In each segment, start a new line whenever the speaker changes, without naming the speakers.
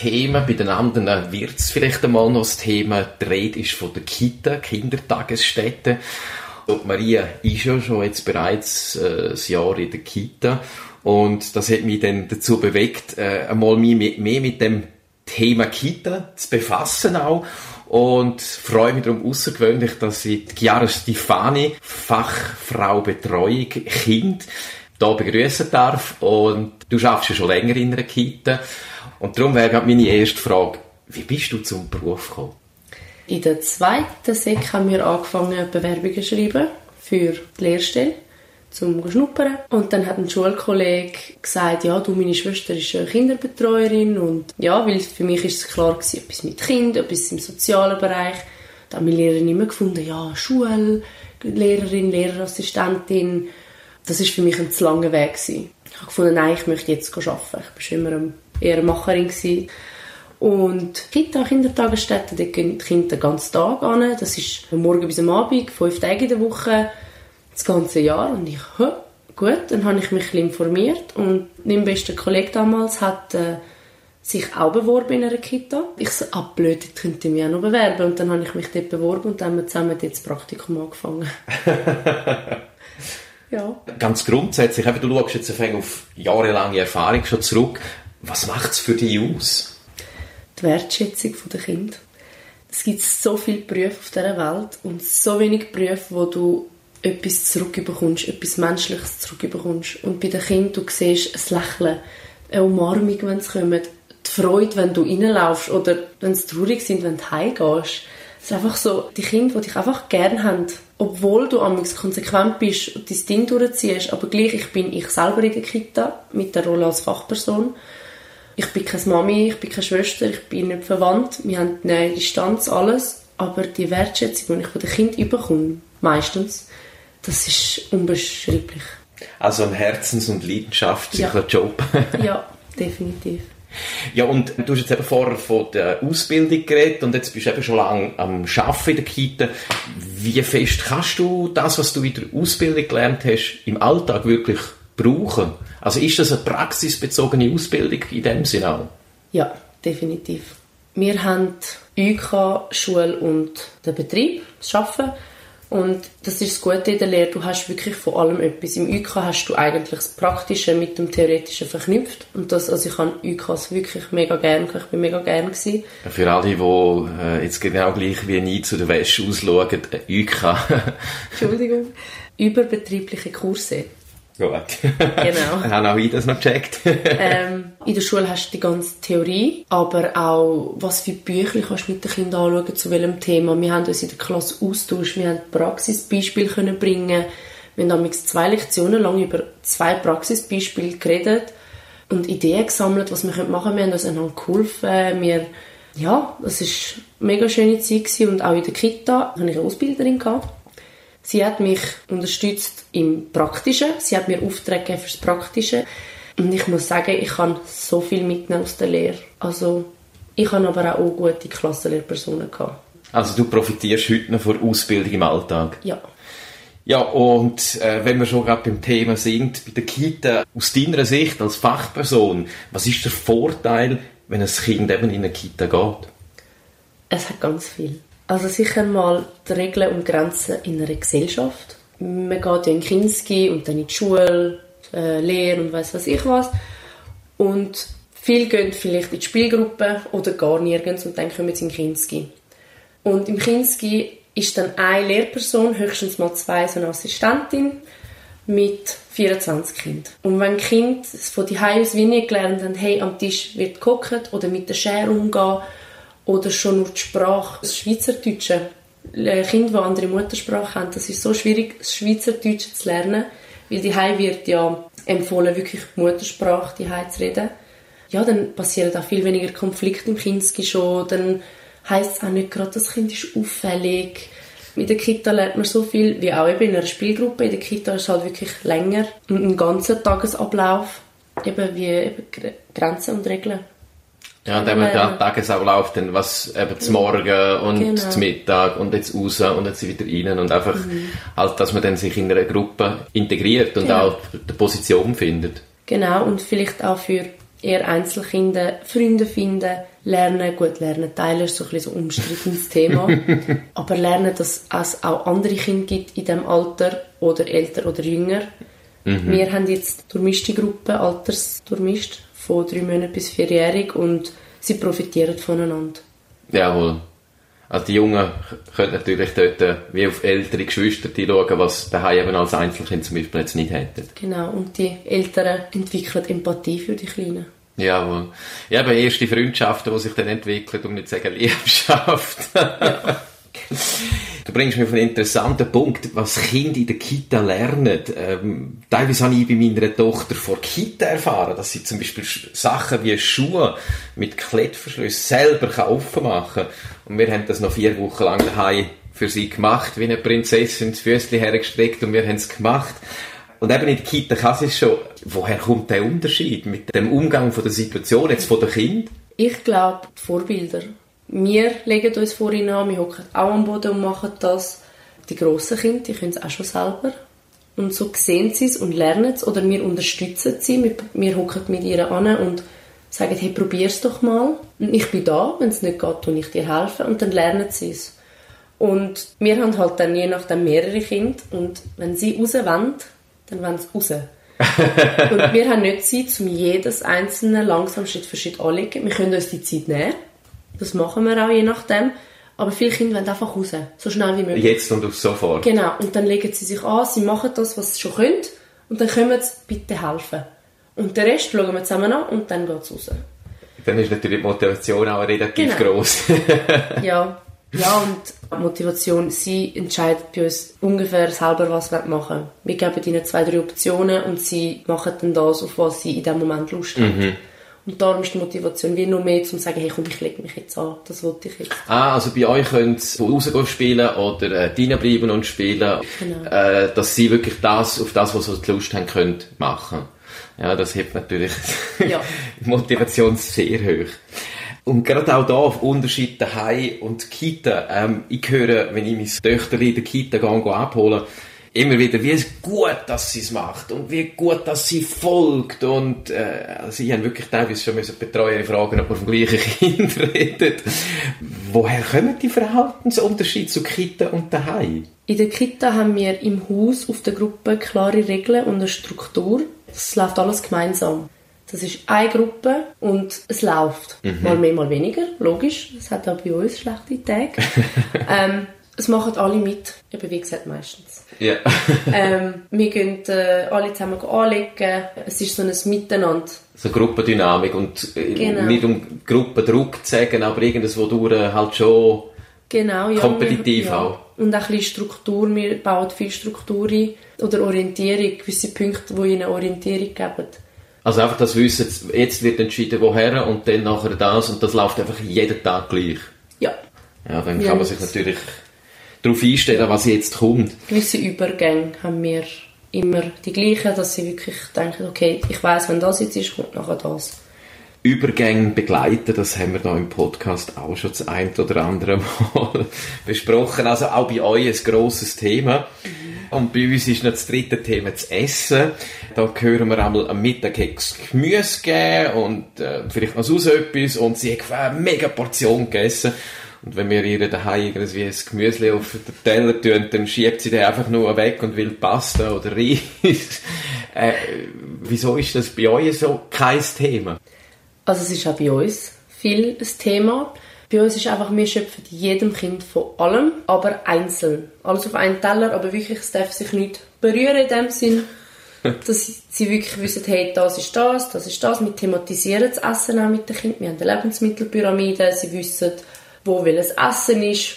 Thema, bei den anderen wird es vielleicht einmal noch das Thema. Die Rede ist von der Kita, Kindertagesstätte. Und Maria ist ja schon jetzt bereits äh, ein Jahr in der Kita und das hat mich dann dazu bewegt, äh, einmal mich mehr mit dem Thema Kita zu befassen auch und freue mich darum außergewöhnlich, dass ich die Chiara Stefani, Fachfrau Betreuung Kind, hier begrüßen darf und du schaffst ja schon länger in einer Kita und darum wäre meine erste Frage, wie bist du zum Beruf gekommen?
In der zweiten Sek haben wir angefangen Bewerbungen zu schreiben für die Lehrstelle zum Schnuppern. Und dann hat ein Schulkollege gesagt, ja, du, meine Schwester ist eine Kinderbetreuerin und ja, weil für mich ist es klar gewesen, etwas mit Kind, etwas im sozialen Bereich. Da haben meine Lehrerin immer gefunden, ja, Schule, Lehrerin, Lehrerassistentin. Das ist für mich ein zu langer Weg gewesen. Ich habe gefunden, nein, ich möchte jetzt arbeiten. Ich war schon immer eher Macherin gewesen. Und Kita, Kindertagesstätte, da gehen die Kinder den ganzen Tag an. Das ist von morgen bis am Abend, fünf Tage in der Woche das ganze Jahr. Und ich, Hä? gut, dann habe ich mich informiert und mein bester Kollege damals hat äh, sich auch beworben in einer Kita. Ich so, ah blöd, dort könnte ich mich auch noch bewerben. Und dann habe ich mich dort beworben und dann haben wir zusammen das Praktikum angefangen.
ja. Ganz grundsätzlich, eben, du schaust jetzt auf jahrelange Erfahrung schon zurück. Was macht es für dich aus?
Die Wertschätzung der Kinder. Es gibt so viele Berufe auf dieser Welt und so wenig Berufe, wo du etwas zurückbekommst, etwas Menschliches zurückbekommst. Und bei den Kindern, du siehst ein Lächeln, eine Umarmung, wenn sie kommen, die Freude, wenn du reinlaufst oder wenn sie traurig sind, wenn du heimgehst. Es ist einfach so, die Kinder, die dich einfach gern haben, obwohl du amigs konsequent bist und dein Ding durchziehst, aber gleich, ich bin ich selber in der Kita mit der Rolle als Fachperson. Ich bin keine Mami, ich bin keine Schwester, ich bin nicht verwandt, wir haben eine Distanz, alles, aber die Wertschätzung, die ich von den Kindern bekomme, meistens, das ist unbeschreiblich.
Also ein Herzens- und leidenschaftlicher
ja.
Job.
ja, definitiv.
Ja, und du hast jetzt eben vorher von der Ausbildung geredet und jetzt bist du eben schon lange am Arbeiten in der Kita. Wie fest kannst du das, was du in der Ausbildung gelernt hast, im Alltag wirklich brauchen? Also ist das eine praxisbezogene Ausbildung in dem Sinne auch?
Ja, definitiv. Wir haben UK, Schule und den Betrieb, das Arbeiten. Und das ist das Gute in der Lehre, du hast wirklich von allem etwas. Im UK hast du eigentlich das Praktische mit dem Theoretischen verknüpft. Und das, also ich habe UKs wirklich mega gern, ich bin mega gern gewesen.
Für alle, die äh, jetzt genau gleich wie nie zu der Wäsche ausschauen, äh, UK.
Entschuldigung. Überbetriebliche Kurse.
Gut. Genau. Haben auch ich das noch gecheckt.
ähm, in der Schule hast du die ganze Theorie, aber auch, was für Bücher kannst du mit den Kindern anschauen, zu welchem Thema. Wir haben uns in der Klasse austauscht, wir haben Praxisbeispiele können bringen. Wir haben damals zwei Lektionen lang über zwei Praxisbeispiele geredet und Ideen gesammelt, was wir machen können. Wir haben uns einander geholfen. Wir, ja, das war eine mega schöne Zeit gewesen. und auch in der Kita hatte ich eine Ausbilderin gehabt Sie hat mich unterstützt im Praktischen. Sie hat mir Aufträge fürs Praktische. Und ich muss sagen, ich kann so viel mitnehmen aus der Lehre. Also, ich habe aber auch gute Klassenlehrpersonen gehabt.
Also du profitierst heute noch von Ausbildung im Alltag?
Ja.
Ja, und äh, wenn wir schon gerade beim Thema sind, bei der Kita, aus deiner Sicht als Fachperson, was ist der Vorteil, wenn ein Kind eben in eine Kita geht?
Es hat ganz viel. Also sicher mal die Regeln und Grenzen in einer Gesellschaft. Man geht ja in Kinski und dann in die Schule, äh, Lehre und weiß was ich was. Und viele gehen vielleicht in die Spielgruppe oder gar nirgends und dann kommen sie in Kinski. Und im Kinski ist dann eine Lehrperson, höchstens mal zwei, so eine Assistentin mit 24 Kindern. Und wenn Kind von die aus wenig gelernt haben, hey, am Tisch wird gekocht oder mit der Schere umgehen oder schon nur die Sprache, das Schweizerdeutsche. Kinder, die andere Muttersprache haben, das ist so schwierig, das Schweizerdeutsche zu lernen, weil die wird ja empfohlen, wirklich Muttersprache die zu reden. Ja, dann passieren auch viel weniger Konflikte im Kinski schon, dann heisst es auch nicht gerade, das Kind ist auffällig. In der Kita lernt man so viel, wie auch eben in einer Spielgruppe. In der Kita ist es halt wirklich länger, ein ganzer Tagesablauf, eben wie eben Grenzen und Regeln.
Ja, und dann haben wir den Tagesablauf, dann was eben zum Morgen und genau. zum Mittag und jetzt raus und jetzt wieder rein und einfach mhm. halt, dass man dann sich in einer Gruppe integriert und genau. auch eine Position findet.
Genau, und vielleicht auch für eher Einzelkinder, Freunde finden, lernen, gut lernen, teilen ist so ein bisschen so ein umstrittenes Thema, aber lernen, dass es auch andere Kinder gibt in diesem Alter oder älter oder jünger. Mhm. Wir haben jetzt durchmischte Gruppe, altersdurchmischt, von drei Monaten bis vierjährig und sie profitieren voneinander.
Jawohl. Also die Jungen können natürlich dort äh, wie auf ältere Geschwister schauen, was daheim eben als Einzelkind zum Beispiel jetzt nicht hätten.
Genau, und die Älteren entwickeln Empathie für die Kleinen.
Jawohl. Ja, aber erste Freundschaften, die sich dann entwickeln, um nicht zu sagen Liebschaft. Ja. Du bringst mir auf einen interessanten Punkt, was Kinder in der Kita lernen. Ähm, teilweise habe ich bei meiner Tochter vor Kita erfahren, dass sie zum Beispiel Sachen wie Schuhe mit Klettverschluss selber offen machen kann. Und wir haben das noch vier Wochen lang daheim für sie gemacht, wie eine Prinzessin das Füßchen hergestreckt und wir haben es gemacht. Und eben in der Kita kann es schon, woher kommt der Unterschied mit dem Umgang von der Situation jetzt von der Kind?
Ich glaube, die Vorbilder. Wir legen uns vorhin an, wir hocken auch am Boden und machen das. Die grossen Kinder, die können es auch schon selber. Und so sehen sie es und lernen es oder wir unterstützen sie. Wir, hocken mit ihr an und sagen, hey, probier's doch mal. Und ich bin da, wenn es nicht geht, tue ich dir helfen und dann lernen sie es. Und wir haben halt dann je nachdem mehrere Kinder und wenn sie raus wollen, dann wollen sie raus. und wir haben nicht Zeit, um jedes einzelne langsam Schritt für Schritt anlegen. Wir können uns die Zeit nehmen das machen wir auch je nachdem. Aber viele Kinder wollen einfach raus, so schnell wie möglich.
Jetzt und auf sofort.
Genau, und dann legen sie sich an, sie machen das, was sie schon können, und dann können sie bitte helfen. Und den Rest schauen wir zusammen an und dann geht es raus.
Dann ist natürlich die Motivation auch relativ genau. groß.
ja. ja, und Motivation, sie entscheidet bei uns ungefähr selber, was wir machen. Wir geben ihnen zwei, drei Optionen und sie machen dann das, auf was sie in dem Moment Lust haben. Mhm. Und darum ist die Motivation wie nur mehr, um zu sagen, hey komm, ich lege mich jetzt an, das wollte ich jetzt.
Ah, also bei euch können sie rausgehen spielen oder äh, bleiben und spielen, genau. äh, dass sie wirklich das, auf das, was sie Lust haben, können machen. Ja, das hebt natürlich ja. die Motivation sehr hoch. Und gerade auch da auf Unterschied daheim und Kita. Ähm, ich höre, wenn ich mein Töchter in der Kita gehe, abholen, immer wieder, wie gut, dass sie es macht und wie gut, dass sie folgt und äh, also sie haben wirklich teilweise schon müssen Betreuer fragen, ob man vom gleichen Kind redet. Woher kommen die Verhaltensunterschiede zu Kita und daheim?
In der Kita haben wir im Haus auf der Gruppe klare Regeln und eine Struktur. Das läuft alles gemeinsam. Das ist eine Gruppe und es läuft. Mhm. Mal mehr, mal weniger, logisch. Es hat auch bei uns schlechte Tage. ähm, es machen alle mit, eben wie gesagt meistens.
Ja.
ähm, wir gehen äh, alle zusammen anlegen. Es ist so ein Miteinander.
So Gruppendynamik und äh, genau. nicht um Gruppendruck zu sagen, aber irgendwas, wo du halt schon genau, ja, kompetitiv wir, ja. auch.
Und auch ein bisschen Struktur. Wir bauen viel Struktur ein oder Orientierung, gewisse Punkte, die ihnen Orientierung geben.
Also einfach das Wissen, jetzt wird entschieden, woher und dann nachher das und das läuft einfach jeden Tag gleich.
Ja.
Ja, dann kann man sich natürlich darauf einstellen, was jetzt kommt.
Gewisse Übergänge haben wir immer die gleichen, dass sie wirklich denken, okay, ich weiß, wenn das jetzt ist, kommt nachher das.
Übergänge begleiten, das haben wir da im Podcast auch schon das ein oder andere Mal besprochen. Also auch bei euch ein grosses Thema. Mhm. Und bei uns ist noch das dritte Thema das Essen. Da hören wir einmal am Mittag Gemüse geben und äh, vielleicht noch sonst etwas und sie hat eine mega Portion gegessen. Und wenn wir ihr daheim irgendwie ein Gemüse auf den Teller tun, dann schiebt sie den einfach nur weg und will Pasta oder Reis. äh, wieso ist das bei euch so kein Thema?
Also es ist auch bei uns viel ein Thema. Bei uns ist einfach, wir schöpfen jedem Kind von allem, aber einzeln. Alles auf einen Teller, aber wirklich, es darf sich nicht berühren in dem Sinn, dass sie wirklich wissen, hey, das ist das, das ist das. Wir thematisieren das Essen auch mit den Kindern. Wir haben eine Lebensmittelpyramide, sie wissen, wo welches Essen ist.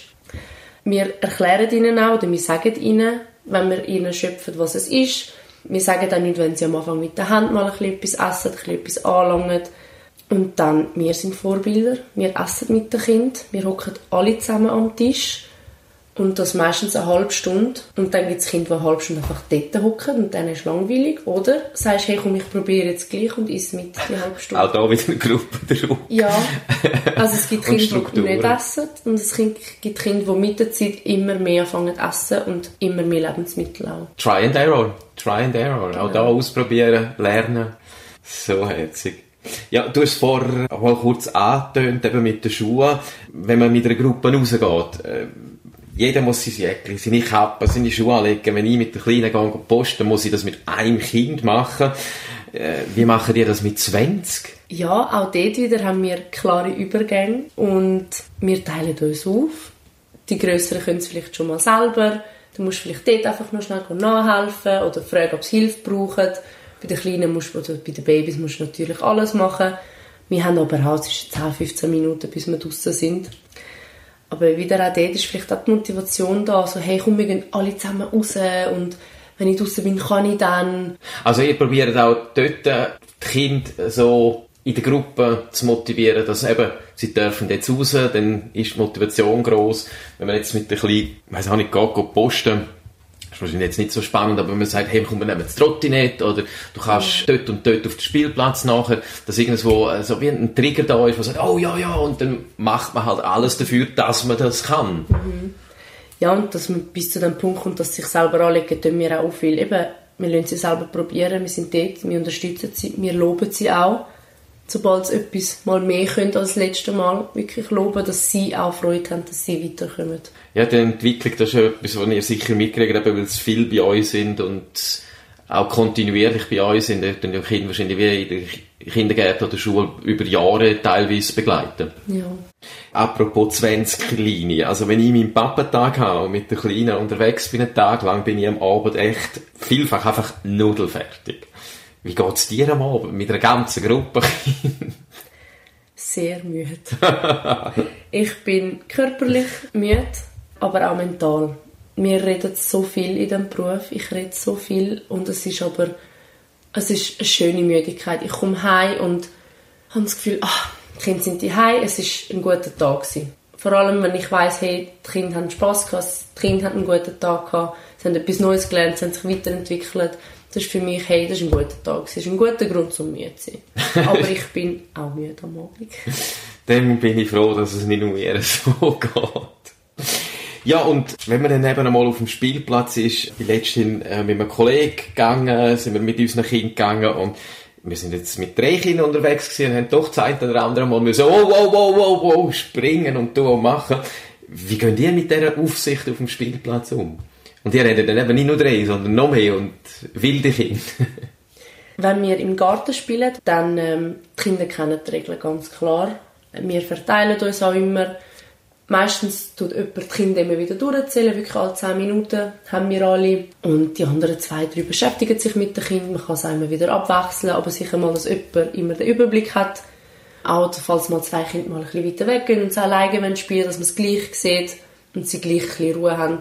Wir erklären ihnen auch, oder wir sagen ihnen, wenn wir ihnen schöpfen, was es ist. Wir sagen dann nicht, wenn sie am Anfang mit der Hand mal ein etwas essen, ein etwas anlangen. Und dann, wir sind Vorbilder, wir essen mit den Kindern, wir hocken alle zusammen am Tisch und das meistens eine halbe Stunde. Und dann gibt es Kinder, die eine halbe Stunde einfach dort hocken und dann ist es langweilig. Oder sagst, hey komm, ich probiere jetzt gleich und isse mit die halbe Stunde.
Auch da wieder eine Gruppe
drauf. Ja, also es gibt Kinder, die nicht essen und es gibt Kinder, die mit der Zeit immer mehr anfangen zu essen und immer mehr Lebensmittel auch.
Try and error, try and error. Genau. Auch da ausprobieren, lernen. So herzig. Ja, du hast vorher mal kurz angetönt, eben mit den Schuhen, wenn man mit einer Gruppe rausgeht. Jeder muss sein Jäckchen, seine Kappe, seine Schuhe anlegen. Wenn ich mit der Kleinen gehe posten, muss ich das mit einem Kind machen. Äh, wie machen die das mit 20?
Ja, auch dort wieder haben wir klare Übergänge und wir teilen uns auf. Die Größeren können es vielleicht schon mal selber. Du musst vielleicht dort einfach noch schnell nachhelfen oder fragen, ob sie Hilfe brauchen. Bei den Kleinen musst, oder bei den Babys musst du natürlich alles machen. Wir haben aber halt 10, 15 Minuten, bis wir draußen sind. Aber wieder auch dort ist vielleicht auch die Motivation da, so hey, komm, wir gehen alle zusammen raus und wenn ich draußen bin, kann ich dann.
Also ihr probiert auch dort die Kinder so in der Gruppe zu motivieren, dass eben, sie dürfen jetzt raus, dann ist die Motivation groß. Wenn man jetzt mit der kleinen, weiss auch nicht, geht, geht posten, ist wahrscheinlich jetzt nicht so spannend, aber wenn man sagt, hey, komm, wir nehmen das Trottinett oder du kannst dort und dort auf den Spielplatz nachher, dass irgendwo äh, so wie ein Trigger da ist, wo sagt, oh ja, ja, und dann macht man halt alles dafür, dass man das kann.
Mhm. Ja, und dass man bis zu dem Punkt kommt, dass sich selber anlegen, tun wir auch viel. Eben, wir lassen sie selber probieren, wir sind dort, wir unterstützen sie, wir loben sie auch sobald sie etwas mal mehr können als das letzte Mal, wirklich loben, dass sie auch Freude haben, dass sie weiterkommen.
Ja, die Entwicklung, das ist etwas, was ihr sicher mitkriegt, weil es viel bei euch sind und auch kontinuierlich bei euch sind, dann die Kinder wahrscheinlich wie in der Kindergärten oder Schule über Jahre teilweise begleiten.
Ja.
Apropos 20 Kleine, also wenn ich meinen Pappentag habe und mit der Kleinen unterwegs bin, einen Tag lang, bin ich am Abend echt vielfach einfach nudelfertig. Wie geht es dir am Abend mit einer ganzen Gruppe?
Sehr müde. ich bin körperlich müde, aber auch mental. Wir reden so viel in diesem Beruf, ich rede so viel und es ist aber es ist eine schöne Müdigkeit. Ich komme heim und habe das Gefühl, ach, die Kinder sind heim, es ist ein guter Tag gewesen. Vor allem, wenn ich weiss, hey, die Kinder haben Spass gehabt, die Kinder haben einen guten Tag gehabt, sie haben etwas Neues gelernt, sie haben sich weiterentwickelt das ist für mich, hey, das ist ein guter Tag. Das ist ein guter Grund, um müde zu sein. Aber ich bin auch müde am Abend.
Dann bin ich froh, dass es nicht nur mir so geht. Ja, und wenn man dann eben einmal auf dem Spielplatz ist, wie letztens äh, mit einem Kollegen gegangen, sind wir mit unseren Kindern gegangen und wir sind jetzt mit drei Kindern unterwegs gewesen und haben doch Zeit oder andere Mal müssen, oh, wow, wow, wow, wow, springen und tun und machen. Wie gehen die mit dieser Aufsicht auf dem Spielplatz um? Und die reden dann eben nicht nur drei, sondern noch mehr und wilde Kinder.
Wenn wir im Garten spielen, dann ähm, die Kinder kennen die Regeln ganz klar. Wir verteilen uns auch immer. Meistens tut jemand die Kinder immer wieder durchzählen, wirklich alle 10 Minuten haben wir alle. Und die anderen zwei, drei beschäftigen sich mit den Kindern. Man kann es immer wieder abwechseln, aber sicher mal, dass jemand immer den Überblick hat. Auch falls mal zwei Kinder mal ein bisschen weiter weggehen und es alleine spielen dass man es gleich sieht und sie gleich ein bisschen Ruhe haben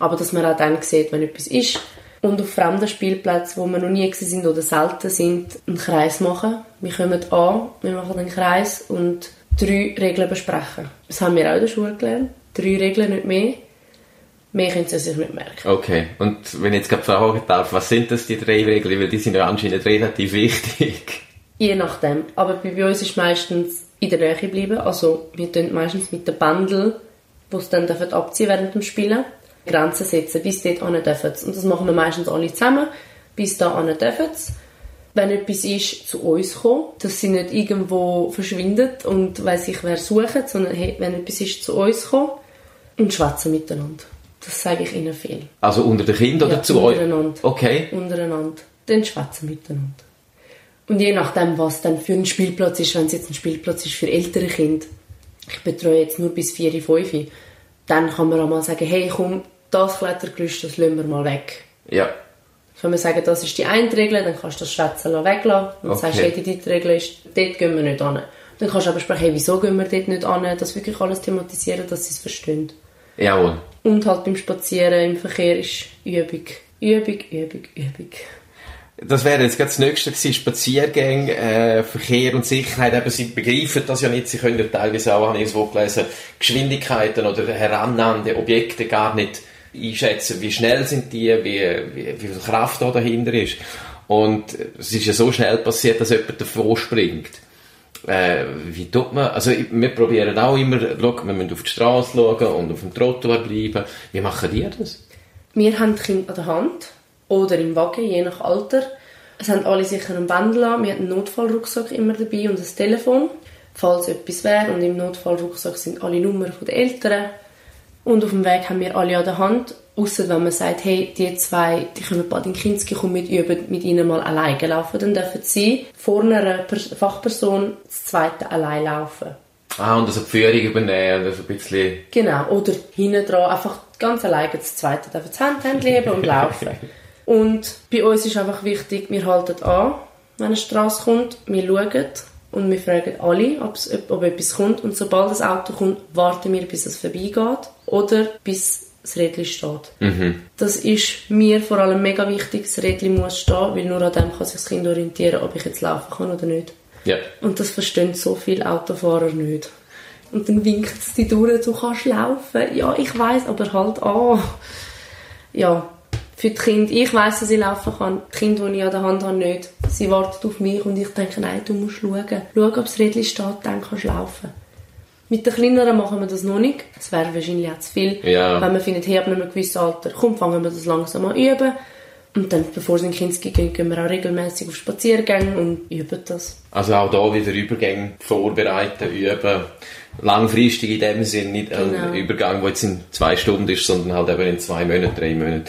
aber dass man auch dann sieht, wenn etwas ist. Und auf fremden Spielplätzen, wo wir noch nie sind oder selten sind, einen Kreis machen. Wir kommen an, wir machen einen Kreis und drei Regeln besprechen. Das haben wir auch in der Schule gelernt. Drei Regeln, nicht mehr. Mehr können sie sich nicht merken.
Okay, und wenn ich jetzt gerade fragen darf, was sind das, die drei Regeln? Weil die sind ja anscheinend relativ wichtig.
Je nachdem. Aber bei uns ist meistens in der Nähe bleiben. Also wir tun meistens mit dem Bändel, wo sie dann abziehen während dem Spielen. Grenzen setzen, bis dort hin dürfen Und das machen wir meistens alle zusammen, bis da hin dürfen Wenn etwas ist, zu uns kommen, dass sie nicht irgendwo verschwindet und weiss ich wer suchen, sondern hey, wenn etwas ist, zu uns kommen und schwätzen miteinander. Das sage ich ihnen viel.
Also unter den Kindern
ja,
oder zu
euch? Untereinander.
Okay.
Untereinander. Dann schwätzen miteinander. Und je nachdem, was dann für ein Spielplatz ist, wenn es jetzt ein Spielplatz ist für ältere Kinder, ich betreue jetzt nur bis 4, 5, dann kann man auch mal sagen, hey, komm, das Klettergerüst, das lassen wir mal weg.
Ja.
Wenn wir sagen, das ist die eine Regel, dann kannst du das Schwätzen weglassen und okay. sagst, hey, die dritte Regel ist, dort gehen wir nicht an. Dann kannst du aber sprechen, hey, wieso gehen wir dort nicht an, das wirklich alles thematisieren, dass sie es verstehen.
Jawohl.
Und halt beim Spazieren im Verkehr ist Übung. Übung, Übung, Übung.
Das wäre jetzt das Nächste gewesen, Spaziergänge, äh, Verkehr und Sicherheit. Eben, sie begreifen das ja nicht. Sie können ja teilweise auch, habe ich irgendwo gelesen, Geschwindigkeiten oder herannahende Objekte gar nicht einschätzen, wie schnell sind die, wie, wie, wie viel Kraft da dahinter ist. Und es ist ja so schnell passiert, dass jemand davor springt. Äh, wie tut man, also wir probieren auch immer, schau, wir müssen auf die Straße schauen und auf dem Trottoir bleiben. Wie machen die das?
Wir haben die Kinder an der Hand oder im Wagen, je nach Alter. Es haben alle sicher einen Bändel an. Wir haben einen Notfallrucksack immer dabei und ein Telefon, falls etwas wäre. Und im Notfallrucksack sind alle Nummern der Eltern. Und auf dem Weg haben wir alle an der Hand. Außer wenn man sagt, hey, die zwei, die können bald in Kinski kommen, mit üben, mit ihnen mal alleine laufen. Dann dürfen sie vor einer Fachperson das zweite allein laufen.
Ah, und also die Führung übernehmen, also ein bisschen...
Genau, oder hinten dran einfach ganz alleine das zweite dürfen das Handhändchen heben und laufen. Und bei uns ist einfach wichtig, wir halten an, wenn eine Straße kommt, wir schauen und wir fragen alle, ob, ob etwas kommt. Und sobald das Auto kommt, warten wir, bis es vorbeigeht oder bis das Rädchen steht. Mhm. Das ist mir vor allem mega wichtig, das Rädchen muss stehen, weil nur an dem kann sich das Kind orientieren, ob ich jetzt laufen kann oder nicht.
Ja.
Und das verstehen so viele Autofahrer nicht. Und dann winkt es die durch, du kannst laufen. Ja, ich weiß, aber halt an. Ja, für die Kinder. Ich weiß, dass ich laufen kann. Die Kinder, die ich an der Hand habe, nicht. Sie warten auf mich und ich denke, nein, du musst schauen. Schau, ob das Rädchen steht, dann kannst du laufen. Mit den Kleineren machen wir das noch nicht. Das wäre wahrscheinlich auch zu viel.
Ja.
Wenn man findet, hey, ab einem gewissen Alter, komm, fangen wir das langsam an üben. Und dann, bevor es in Kinski geht, gehen wir auch regelmäßig auf Spaziergänge und üben das.
Also auch da wieder Übergänge vorbereiten, üben. Langfristig in dem Sinn, nicht genau. ein Übergang, der jetzt in zwei Stunden ist, sondern halt eben in zwei Monaten, drei Monaten.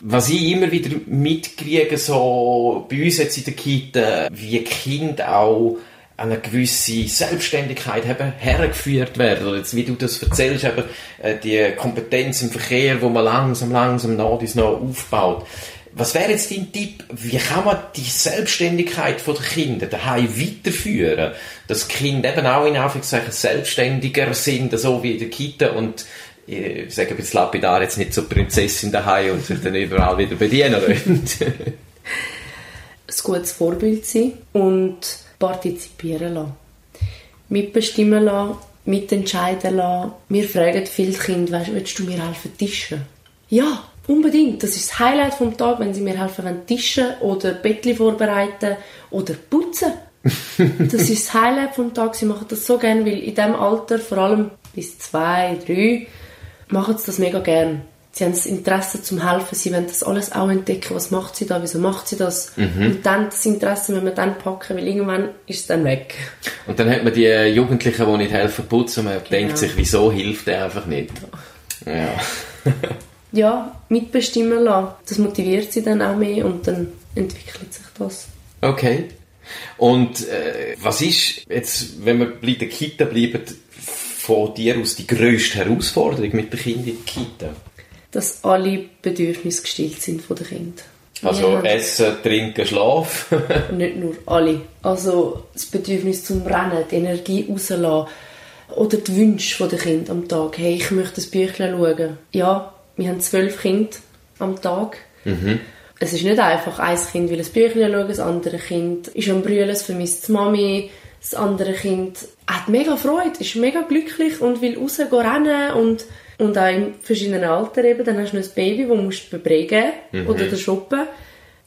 Was ich immer wieder mitkriege, so bei uns jetzt in der Kita, wie Kinder auch eine gewisse Selbstständigkeit eben hergeführt werden. Oder jetzt, wie du das erzählst, eben, äh, die Kompetenz im Verkehr, wo man langsam, langsam nach dies noch aufbaut. Was wäre jetzt dein Tipp? Wie kann man die Selbstständigkeit der Kinder daheim weiterführen? Dass die Kinder eben auch in Anführungszeichen selbstständiger sind, so wie in der Kita und ich sage ein bisschen lapidar, jetzt nicht so Prinzessin daheim und sich dann überall wieder bedienen
ein gutes Vorbild sein und partizipieren lassen. Mitbestimmen lassen, mitentscheiden lassen. Wir fragen viele Kinder, weißt, willst du mir helfen tischen? Ja, unbedingt. Das ist das Highlight vom Tag, wenn sie mir helfen wollen, tischen oder Bettli vorbereiten oder putzen. das ist das Highlight vom Tag. Sie machen das so gerne, weil in diesem Alter, vor allem bis zwei, drei, machen sie das mega gern. Sie haben das Interesse zum Helfen, sie wollen das alles auch entdecken, was macht sie da, wieso macht sie das. Mhm. Und dann das Interesse wenn wir dann packen, weil irgendwann ist es dann weg.
Und dann hat man die Jugendlichen, die nicht helfen putzen, man genau. denkt sich, wieso hilft der einfach nicht. Ja.
ja, mitbestimmen lassen. Das motiviert sie dann auch mehr und dann entwickelt sich das.
Okay. Und äh, was ist jetzt, wenn wir bei der Kita bleiben, von dir aus die grösste Herausforderung mit den Kindern in der Kita?
Dass alle Bedürfnisse gestillt sind von den Kindern.
Also ja. Essen, Trinken, Schlaf?
nicht nur alle. Also das Bedürfnis zum Rennen, die Energie rauslassen oder die Wünsche der Kinder am Tag. Hey, ich möchte das Büchlein schauen. Ja, wir haben zwölf Kinder am Tag. Mhm. Es ist nicht einfach, ein Kind will ein Büchlein schauen, das andere Kind ist am Brüllen, es vermisst die Mami, das andere Kind hat mega Freude, ist mega glücklich und will rausgehen rennen und, und auch in verschiedenen Altern eben. Dann hast du noch ein Baby, das musst du beprägen mhm. oder shoppen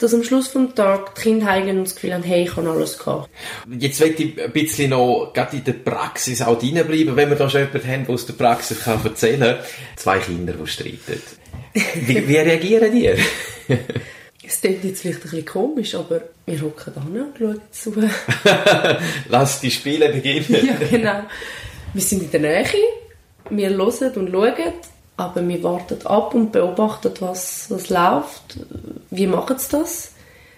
dass am Schluss des Tages die Kinder haben das Gefühl haben, hey, ich kann alles gehabt.
Jetzt möchte ich ein bisschen noch gerade in der Praxis auch reinbleiben, wenn wir da schon jemanden haben, der aus der Praxis kann erzählen kann. Zwei Kinder, die streiten. Wie, wie reagieren die?
Es klingt jetzt vielleicht ein bisschen komisch, aber wir hocken da und schauen zu.
Lass die Spiele beginnen.
ja, genau. Wir sind in der Nähe, wir hören und schauen, aber wir warten ab und beobachten, was, was läuft. Wie machen sie das?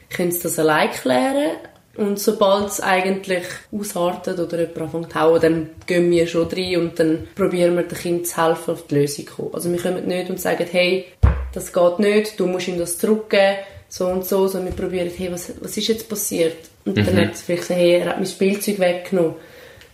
Können sie das allein klären? Und sobald es eigentlich ausartet oder jemand anfängt zu hauen, dann gehen wir schon rein und dann probieren wir dem Kind zu helfen, auf die Lösung zu kommen. Also wir kommen nicht und sagen, hey, das geht nicht, du musst ihm das zurückgeben, so und so, sondern wir probieren, hey, was, was ist jetzt passiert? Und mhm. dann hat es vielleicht gesagt, hey, er hat mein Spielzeug weggenommen.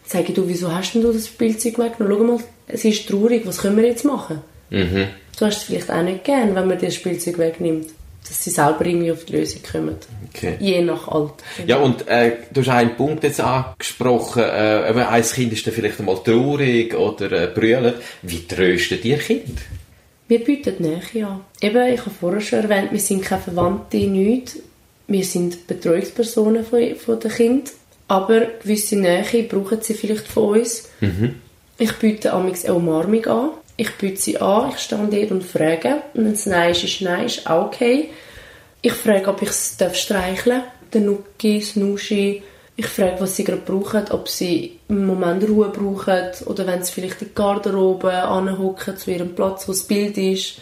Sage ich, du, wieso hast denn du das Spielzeug weggenommen? Schau mal, es ist traurig, was können wir jetzt machen? Mhm. Du hast es vielleicht auch nicht gern, wenn man dir das Spielzeug wegnimmt. Dass sie selber irgendwie auf die Lösung kommen. Okay. Je nach Alter.
Ja, und äh, du hast einen Punkt jetzt angesprochen, äh, ein Kind ist dann vielleicht einmal traurig oder äh, brüllt. Wie tröstet ihr Kind?
Wir bieten Nähe an. Eben, ich habe vorher schon erwähnt, wir sind keine Verwandte, nichts. Wir sind Betreuungspersonen von, von den Kindern. Aber gewisse Nähe brauchen sie vielleicht von uns. Mhm. Ich biete amigs eine Umarmung an. Ich biete sie an, ich stehe dort und frage. Und wenn es Nein ist, ist Nein, ist auch okay. Ich frage, ob ich es streicheln darf. den Nuki, das Nuschi. Ich frage, was sie gerade brauchen, ob sie im Moment Ruhe brauchen oder wenn sie vielleicht in die Garderobe anhocken zu ihrem Platz, wo das Bild ist,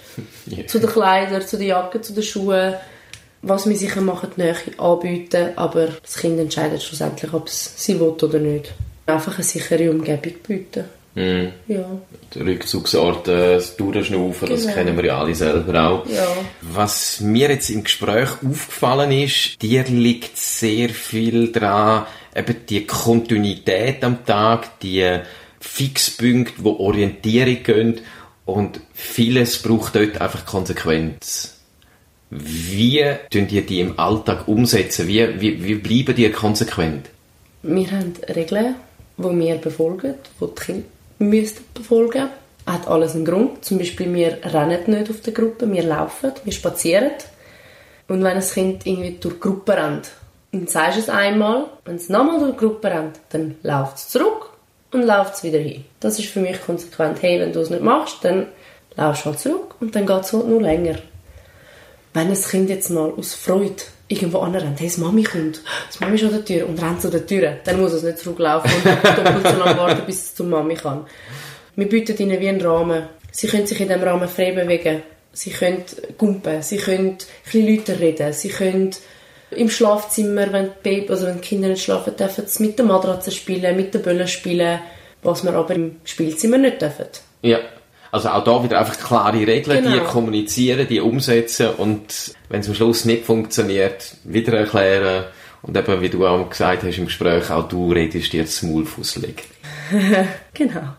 yeah. zu den Kleidern, zu den Jacken, zu den Schuhen. Was wir sicher machen, die Nähe anbieten, aber das Kind entscheidet schlussendlich, ob es sie will oder nicht. Einfach eine sichere Umgebung bieten.
Mm. Ja. Rückzugsorte, das Durchschnaufen, genau. das kennen wir ja alle selber auch.
Ja.
Was mir jetzt im Gespräch aufgefallen ist, dir liegt sehr viel daran, eben die Kontinuität am Tag, die Fixpunkte, die Orientierung gehen und vieles braucht dort einfach Konsequenz. Wie tun ihr die im Alltag umsetzen? Wie, wie, wie bleiben die konsequent?
Wir haben Regeln, die wir befolgen, die die Kinder müssten befolgen Hat alles einen Grund. Zum Beispiel, wir rennen nicht auf der Gruppe, wir laufen, wir spazieren. Und wenn ein Kind irgendwie durch die Gruppe rennt, dann sagst du es einmal, wenn es nochmal durch die Gruppe rennt, dann läuft es zurück und läuft es wieder hin. Das ist für mich konsequent. Hey, wenn du es nicht machst, dann laufst du halt zurück und dann geht es halt nur länger. Wenn ein Kind jetzt mal aus Freude irgendwo anrennt, hey, das Mami kommt, das Mami ist an der Tür und rennt zu der Tür, dann muss es nicht zurücklaufen und doppelt so lange warten, bis es zur Mami kann. Wir bieten ihnen wie einen Rahmen. Sie können sich in diesem Rahmen frei bewegen. Sie können gumpen, sie können ein bisschen Leute reden, sie können im Schlafzimmer, wenn die, Baby, also wenn die Kinder nicht schlafen dürfen, mit der Matratze spielen, mit den Böllen spielen, was wir aber im Spielzimmer nicht dürfen.
Ja. Also auch da wieder einfach klare Regeln, genau. die kommunizieren, die umsetzen und wenn es am Schluss nicht funktioniert, wieder erklären und eben, wie du auch gesagt hast im Gespräch, auch du redest dir das Maul fusselig.
genau.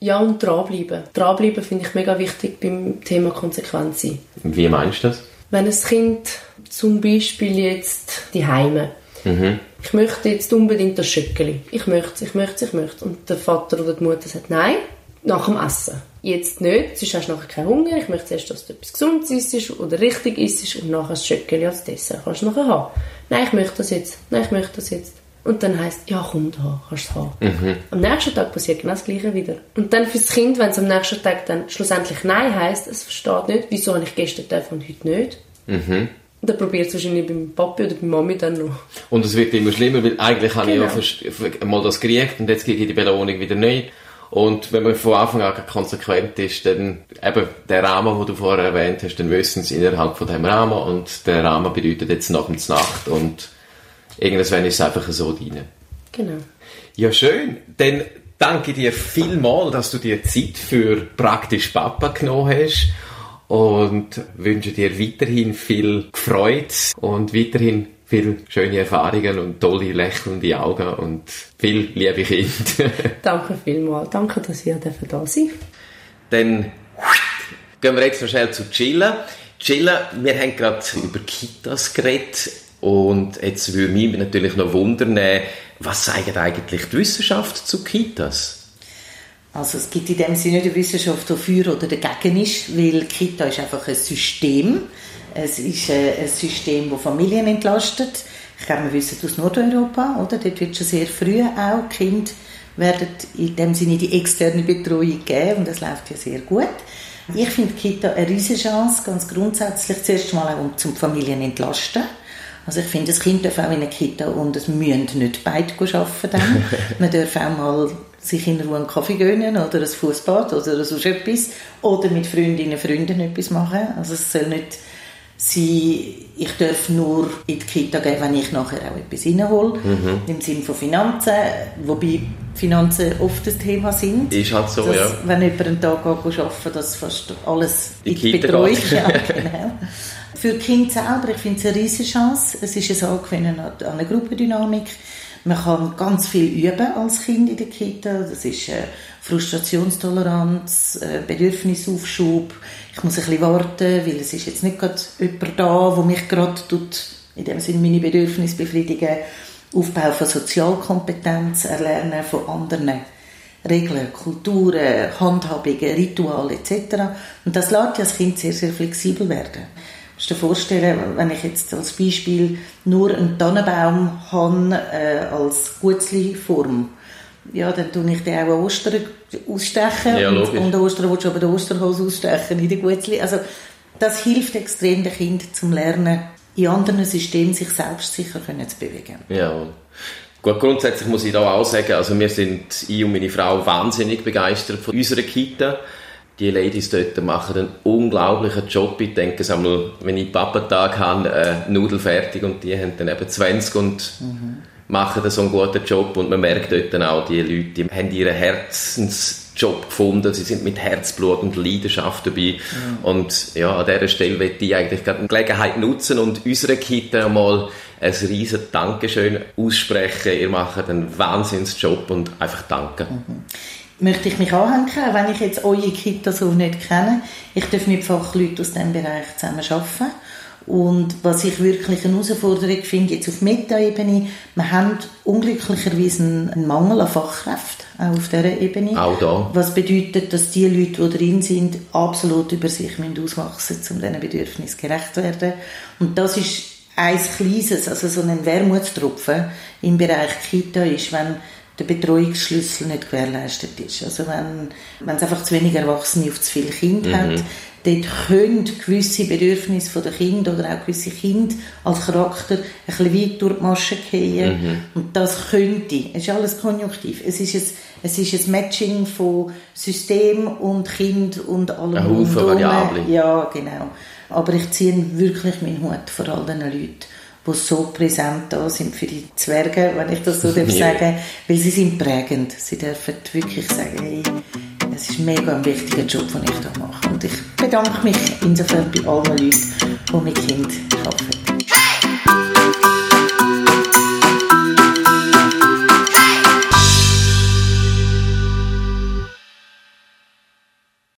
Ja, und dranbleiben. Dranbleiben finde ich mega wichtig beim Thema Konsequenz
Wie meinst du das?
Wenn ein Kind zum Beispiel jetzt die Heime mhm. ich möchte jetzt unbedingt das Schöckeli. Ich möchte es, ich möchte es, ich möchte es. Und der Vater oder die Mutter sagt, nein, nach dem Essen. Jetzt nicht, sonst hast du nachher keinen Hunger. Ich möchte zuerst, dass du etwas Gesundes isst oder richtig isst und nachher das Schöckeli als Dessert kannst du nachher haben. Nein, ich möchte das jetzt. Nein, ich möchte das jetzt. Und dann heisst ja komm da, kannst du es haben. Mhm. Am nächsten Tag passiert genau das Gleiche wieder. Und dann für das Kind, wenn es am nächsten Tag dann schlussendlich Nein heisst, es versteht nicht, wieso habe ich gestern dürfen und heute nicht. Mhm. Und dann probiert es wahrscheinlich beim Papi oder bei Mami dann noch.
Und es wird immer schlimmer, weil eigentlich genau. habe ich ja genau. mal das gekriegt und jetzt kriege ich die Belohnung wieder nicht. Und wenn man von Anfang an konsequent ist, dann eben der Rahmen, den du vorher erwähnt hast, dann wissen sie innerhalb von dem Rahmen und der Rahmen bedeutet jetzt nach und Nacht und irgendwann ist es einfach so rein.
Genau.
Ja, schön. Dann danke dir vielmals, dass du dir Zeit für praktisch Papa genommen hast und wünsche dir weiterhin viel Freude und weiterhin viele schöne Erfahrungen und tolle lächelnde Augen und viel liebe Kinder.
Danke vielmals. Danke, dass ihr da sein
Dann gehen wir jetzt noch schnell zu Chillen. Chillen, wir haben gerade über Kitas geredet und jetzt würde mich natürlich noch wundern, was sagt eigentlich die Wissenschaft zu Kitas?
Also es gibt in dem Sinne nicht eine Wissenschaft, die für oder dagegen ist, weil Kita ist einfach ein System. Es ist äh, ein System, das Familien entlastet. Ich glaube, wir wissen aus Nordeuropa, oder? Dort wird schon sehr früh auch Kind werden in dem Sinne die externe Betreuung geben und das läuft ja sehr gut. Ich finde Kita eine riesige Chance, ganz grundsätzlich zuerst mal auch um zum Familien entlasten. Also ich finde, das Kind darf auch in einer Kita und es müssen nicht beide arbeiten dann. Man darf auch mal sich in Ruhe einen Kaffee gönnen oder ein Fußbad oder so etwas oder mit Freundinnen und Freunden etwas machen. Also es soll nicht sie, ich darf nur in die Kita gehen, wenn ich nachher auch etwas reinhole, mhm. im Sinne von Finanzen, wobei Finanzen oft das Thema sind.
Ist halt so, dass, ja.
Wenn jemand einen Tag arbeiten dass fast alles die in die Betreuung ja, genau. Für die Kinder selber, ich finde es eine riesige Chance. Es ist ein Angewöhnen an eine Gruppendynamik. Man kann ganz viel üben als Kind in der Kita. Das ist äh, Frustrationstoleranz, äh, Bedürfnisaufschub. Ich muss ein bisschen warten, weil es ist jetzt nicht gerade jemand da, der mich gerade tut, in dem Sinne meine Bedürfnisse befriedigen. Aufbau von Sozialkompetenz, Erlernen von anderen Regeln, Kulturen, Handhabungen, Rituale etc. Und das lässt ja das Kind sehr, sehr flexibel werden. Musst dir vorstellen, wenn ich jetzt als Beispiel nur einen Tannenbaum habe, äh, als Gutzli-Form, ja, dann tue ich den auch an Ostern ausstechen. Ja, und, und an Ostern willst du aber den Osterholz ausstechen in den Gutzli. Also, das hilft extrem dem Kind zum Lernen, in anderen Systemen sich selbst sicher können zu bewegen.
Ja. Gut, grundsätzlich muss ich da auch sagen, also wir sind, ich und meine Frau, wahnsinnig begeistert von unserer Kita. Die Ladies dort machen einen unglaublichen Job. Ich denke, einmal, wenn ich Papatag habe, äh, Nudel fertig und die haben dann eben 20 und mhm. machen so einen guten Job und man merkt dort dann auch, die Leute, die haben ihren Herzensjob gefunden, sie sind mit Herzblut und Leidenschaft dabei mhm. und ja, an dieser Stelle möchte ich eigentlich gerade eine Gelegenheit nutzen und unsere Kita mal ein riesen Dankeschön aussprechen. Ihr macht einen Wahnsinnsjob und einfach danke. Mhm.
Möchte ich mich anhängen, wenn ich jetzt eure Kita so nicht kenne. Ich darf mit Fachleuten aus diesem Bereich zusammen arbeiten. Und was ich wirklich eine Herausforderung finde, jetzt auf Meta-Ebene, wir haben unglücklicherweise einen Mangel an Fachkräften, auch auf dieser Ebene.
Auch da.
Was bedeutet, dass die Leute, die drin sind, absolut über sich auswachsen müssen, um diesen Bedürfnissen gerecht zu werden. Und das ist ein kleines, also so ein Wermutstropfen im Bereich Kita ist, wenn der Betreuungsschlüssel nicht gewährleistet ist. Also wenn, wenn es einfach zu wenig Erwachsene auf zu viele Kinder mhm. hat, dort können gewisse Bedürfnisse der Kinder oder auch gewisse Kinder als Charakter ein bisschen weit durch die Masche gehen. Mhm. Und das könnte, es ist alles konjunktiv, es ist ein, es ist ein Matching von System und Kind und allem.
Ein Haufen Variablen.
Ja, genau. Aber ich ziehe wirklich meinen Hut vor all diesen Leuten, die so präsent da sind für die Zwerge, wenn ich das so darf sagen weil sie sind prägend. Sie dürfen wirklich sagen, hey, es ist mega ein wichtiger Job, den ich da mache. Und ich bedanke mich insofern bei allen Leuten, die mit Kindern arbeiten.